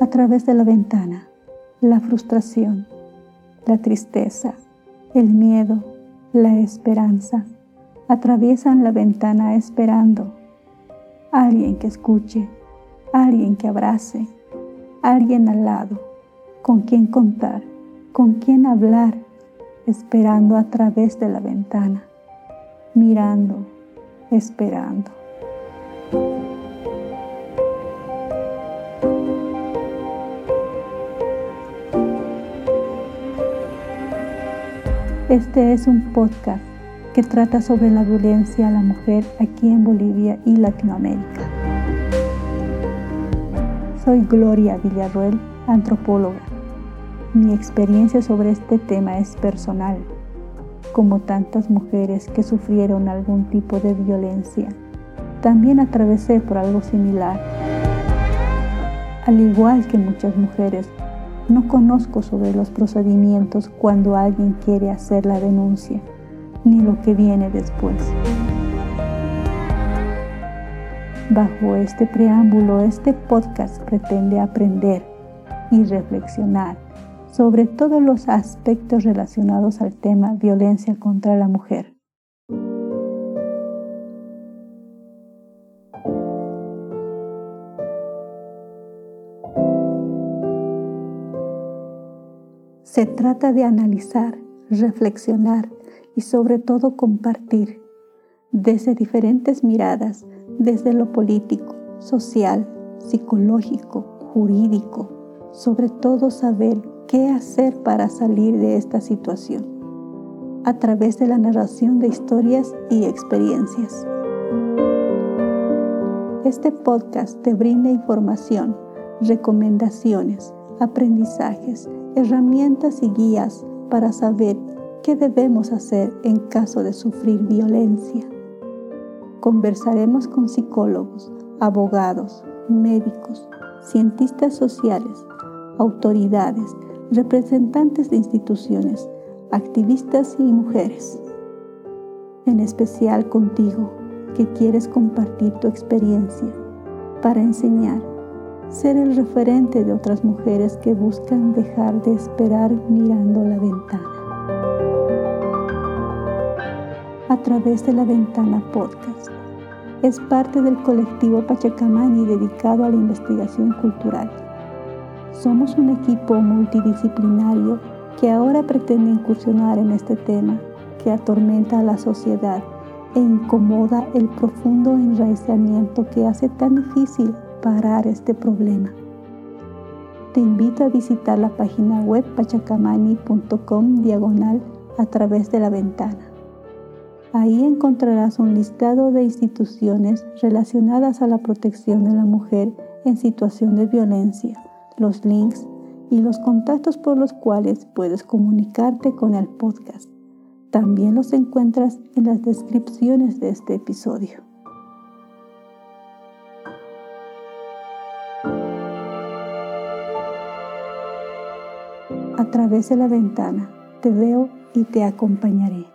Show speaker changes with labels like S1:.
S1: A través de la ventana, la frustración, la tristeza, el miedo, la esperanza atraviesan la ventana esperando alguien que escuche, alguien que abrace, alguien al lado, con quien contar, con quien hablar, esperando a través de la ventana, mirando, esperando. Este es un podcast que trata sobre la violencia a la mujer aquí en Bolivia y Latinoamérica. Soy Gloria Villarruel, antropóloga. Mi experiencia sobre este tema es personal. Como tantas mujeres que sufrieron algún tipo de violencia, también atravesé por algo similar. Al igual que muchas mujeres, no conozco sobre los procedimientos cuando alguien quiere hacer la denuncia ni lo que viene después. Bajo este preámbulo, este podcast pretende aprender y reflexionar sobre todos los aspectos relacionados al tema violencia contra la mujer. Se trata de analizar, reflexionar y sobre todo compartir desde diferentes miradas, desde lo político, social, psicológico, jurídico, sobre todo saber qué hacer para salir de esta situación a través de la narración de historias y experiencias. Este podcast te brinda información, recomendaciones, aprendizajes, herramientas y guías para saber ¿Qué debemos hacer en caso de sufrir violencia? Conversaremos con psicólogos, abogados, médicos, cientistas sociales, autoridades, representantes de instituciones, activistas y mujeres. En especial contigo, que quieres compartir tu experiencia para enseñar, ser el referente de otras mujeres que buscan dejar de esperar mirando la ventana. a través de la ventana podcast. Es parte del colectivo Pachacamani dedicado a la investigación cultural. Somos un equipo multidisciplinario que ahora pretende incursionar en este tema que atormenta a la sociedad e incomoda el profundo enraizamiento que hace tan difícil parar este problema. Te invito a visitar la página web pachacamani.com diagonal a través de la ventana. Ahí encontrarás un listado de instituciones relacionadas a la protección de la mujer en situación de violencia, los links y los contactos por los cuales puedes comunicarte con el podcast. También los encuentras en las descripciones de este episodio. A través de la ventana te veo y te acompañaré.